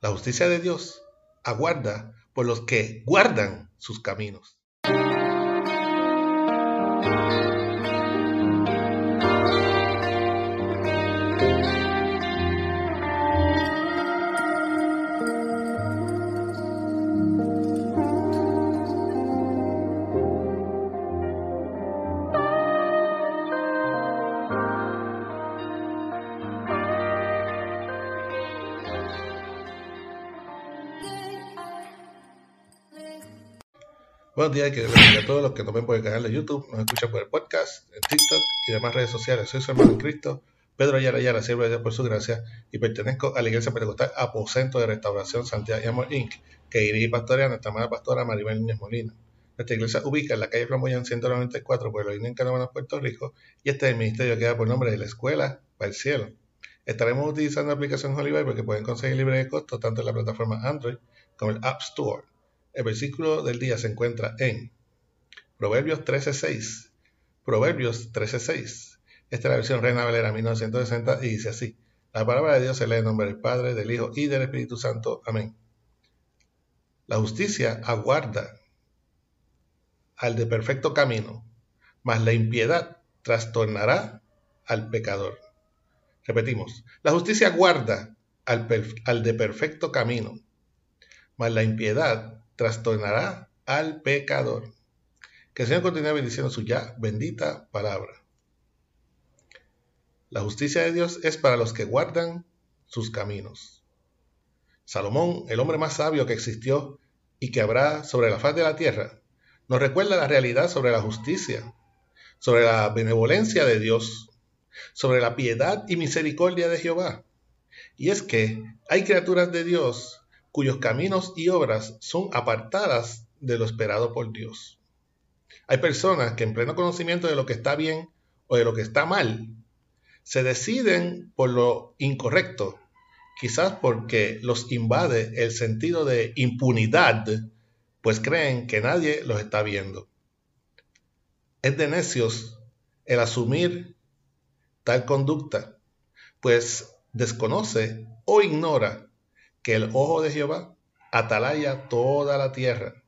La justicia de Dios aguarda por los que guardan sus caminos. Buenos días, que a todos los que nos ven por el canal de YouTube, nos escuchan por el podcast, en TikTok y demás redes sociales. Soy su hermano en Cristo, Pedro Ayala Ayala, siervo de Dios por su gracia, y pertenezco a la Iglesia Pentecostal Aposento de Restauración Santiago y Amor Inc., que dirige pastorea nuestra amada pastora Maribel Núñez Molina. Nuestra iglesia ubica en la calle Flamboyán 194, Pueblo Inés, en Canóvanas, Puerto Rico, y este es el ministerio que da por nombre de la Escuela para el Cielo. Estaremos utilizando la aplicación Oliver porque pueden conseguir libre de costo tanto en la plataforma Android como el App Store. El versículo del día se encuentra en Proverbios 13.6. Proverbios 13.6. Esta es la versión Reina Valera 1960 y dice así. La palabra de Dios se lee en nombre del Padre, del Hijo y del Espíritu Santo. Amén. La justicia aguarda al de perfecto camino, mas la impiedad trastornará al pecador. Repetimos, la justicia guarda al, al de perfecto camino, mas la impiedad trastornará al pecador. Que el Señor continúe bendiciendo su ya bendita palabra. La justicia de Dios es para los que guardan sus caminos. Salomón, el hombre más sabio que existió y que habrá sobre la faz de la tierra, nos recuerda la realidad sobre la justicia, sobre la benevolencia de Dios, sobre la piedad y misericordia de Jehová. Y es que hay criaturas de Dios cuyos caminos y obras son apartadas de lo esperado por Dios. Hay personas que en pleno conocimiento de lo que está bien o de lo que está mal, se deciden por lo incorrecto, quizás porque los invade el sentido de impunidad, pues creen que nadie los está viendo. Es de necios el asumir tal conducta, pues desconoce o ignora que el ojo de Jehová atalaya toda la tierra,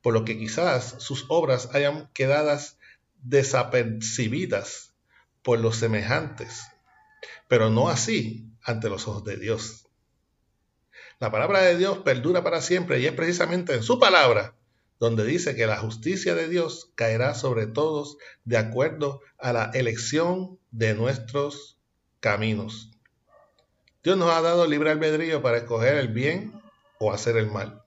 por lo que quizás sus obras hayan quedado desapercibidas por los semejantes, pero no así ante los ojos de Dios. La palabra de Dios perdura para siempre y es precisamente en su palabra donde dice que la justicia de Dios caerá sobre todos de acuerdo a la elección de nuestros caminos. Dios nos ha dado libre albedrío para escoger el bien o hacer el mal.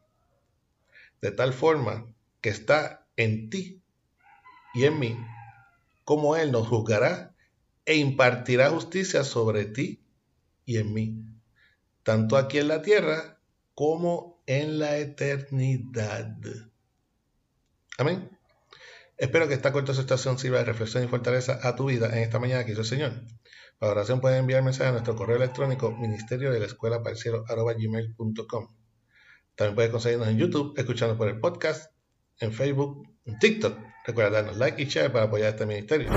De tal forma que está en ti y en mí, como Él nos juzgará e impartirá justicia sobre ti y en mí, tanto aquí en la tierra como en la eternidad. Amén. Espero que esta corta situación sirva de reflexión y fortaleza a tu vida en esta mañana que hizo el Señor. Para oración pueden enviar mensaje a nuestro correo electrónico ministerio de la escuela gmail.com. También puedes conseguirnos en YouTube, escuchando por el podcast, en Facebook, en TikTok. Recuerda darnos like y share para apoyar este ministerio.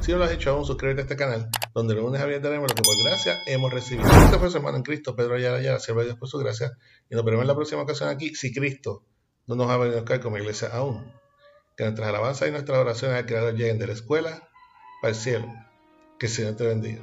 Si no lo has hecho aún, suscríbete a este canal, donde los lunes a viernes tenemos lo que por gracia hemos recibido. Este fue su hermano en Cristo, Pedro Ayala Ayala, siervo de Dios por su gracia. Y nos veremos en la próxima ocasión aquí, si Cristo no nos ha venido a buscar como iglesia aún. Que nuestras alabanzas y nuestras oraciones al Creador lleguen de la escuela para el cielo. Que el Señor te bendiga.